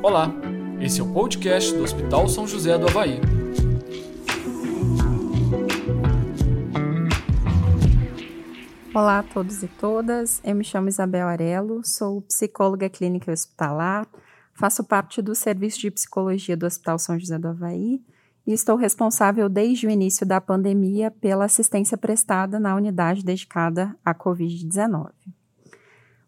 Olá, esse é o podcast do Hospital São José do Havaí. Olá a todos e todas, eu me chamo Isabel Arelo, sou psicóloga clínica hospitalar, faço parte do serviço de psicologia do Hospital São José do Havaí e estou responsável desde o início da pandemia pela assistência prestada na unidade dedicada à Covid-19.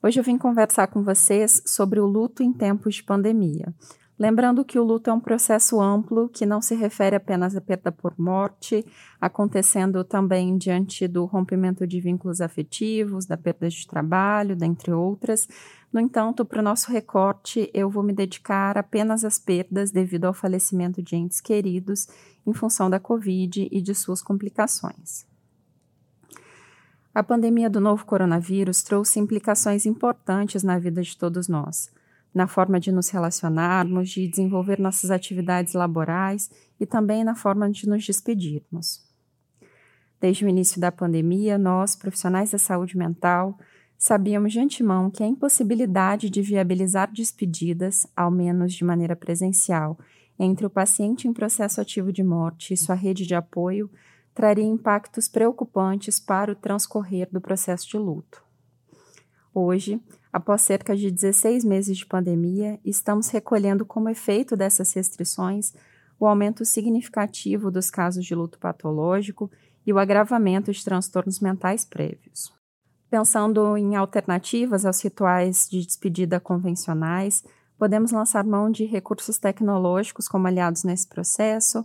Hoje eu vim conversar com vocês sobre o luto em tempos de pandemia. Lembrando que o luto é um processo amplo que não se refere apenas à perda por morte, acontecendo também diante do rompimento de vínculos afetivos, da perda de trabalho, dentre outras. No entanto, para o nosso recorte, eu vou me dedicar apenas às perdas devido ao falecimento de entes queridos em função da Covid e de suas complicações. A pandemia do novo coronavírus trouxe implicações importantes na vida de todos nós, na forma de nos relacionarmos, de desenvolver nossas atividades laborais e também na forma de nos despedirmos. Desde o início da pandemia, nós, profissionais da saúde mental, sabíamos de antemão que a impossibilidade de viabilizar despedidas, ao menos de maneira presencial, entre o paciente em processo ativo de morte e sua rede de apoio traria impactos preocupantes para o transcorrer do processo de luto. Hoje, após cerca de 16 meses de pandemia, estamos recolhendo como efeito dessas restrições o aumento significativo dos casos de luto patológico e o agravamento de transtornos mentais prévios. Pensando em alternativas aos rituais de despedida convencionais, podemos lançar mão de recursos tecnológicos como aliados nesse processo,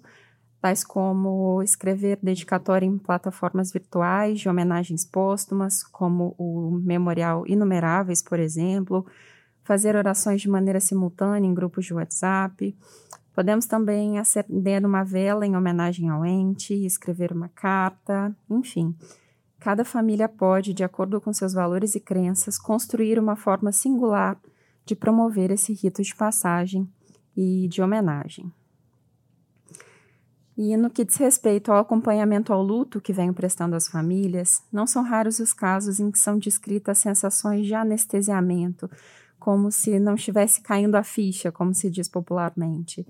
tais como escrever dedicatória em plataformas virtuais de homenagens póstumas, como o Memorial Inumeráveis, por exemplo, fazer orações de maneira simultânea em grupos de WhatsApp. Podemos também acender uma vela em homenagem ao ente, escrever uma carta, enfim. Cada família pode, de acordo com seus valores e crenças, construir uma forma singular de promover esse rito de passagem e de homenagem. E no que diz respeito ao acompanhamento ao luto que venho prestando às famílias, não são raros os casos em que são descritas sensações de anestesiamento, como se não estivesse caindo a ficha, como se diz popularmente.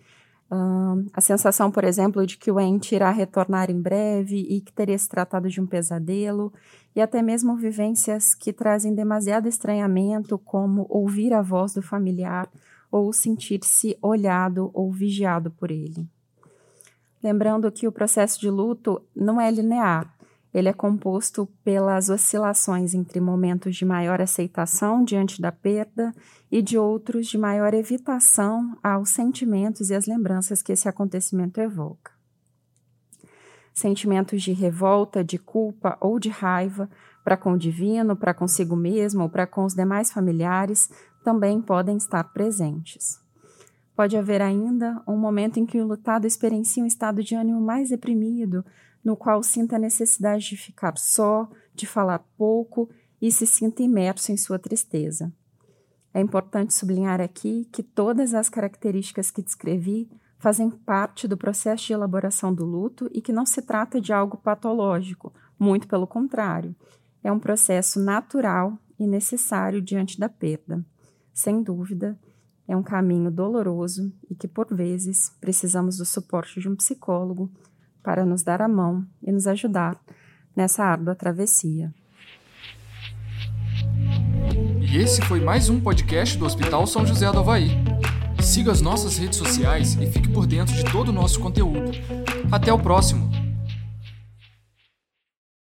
Uh, a sensação, por exemplo, de que o ente irá retornar em breve e que teria se tratado de um pesadelo, e até mesmo vivências que trazem demasiado estranhamento, como ouvir a voz do familiar ou sentir-se olhado ou vigiado por ele. Lembrando que o processo de luto não é linear, ele é composto pelas oscilações entre momentos de maior aceitação diante da perda e de outros de maior evitação aos sentimentos e às lembranças que esse acontecimento evoca. Sentimentos de revolta, de culpa ou de raiva para com o divino, para consigo mesmo ou para com os demais familiares também podem estar presentes. Pode haver ainda um momento em que o lutado experiencia um estado de ânimo mais deprimido, no qual sinta a necessidade de ficar só, de falar pouco e se sinta imerso em sua tristeza. É importante sublinhar aqui que todas as características que descrevi fazem parte do processo de elaboração do luto e que não se trata de algo patológico, muito pelo contrário. É um processo natural e necessário diante da perda. Sem dúvida, é um caminho doloroso e que, por vezes, precisamos do suporte de um psicólogo para nos dar a mão e nos ajudar nessa árdua travessia. E esse foi mais um podcast do Hospital São José do Havaí. Siga as nossas redes sociais e fique por dentro de todo o nosso conteúdo. Até o próximo!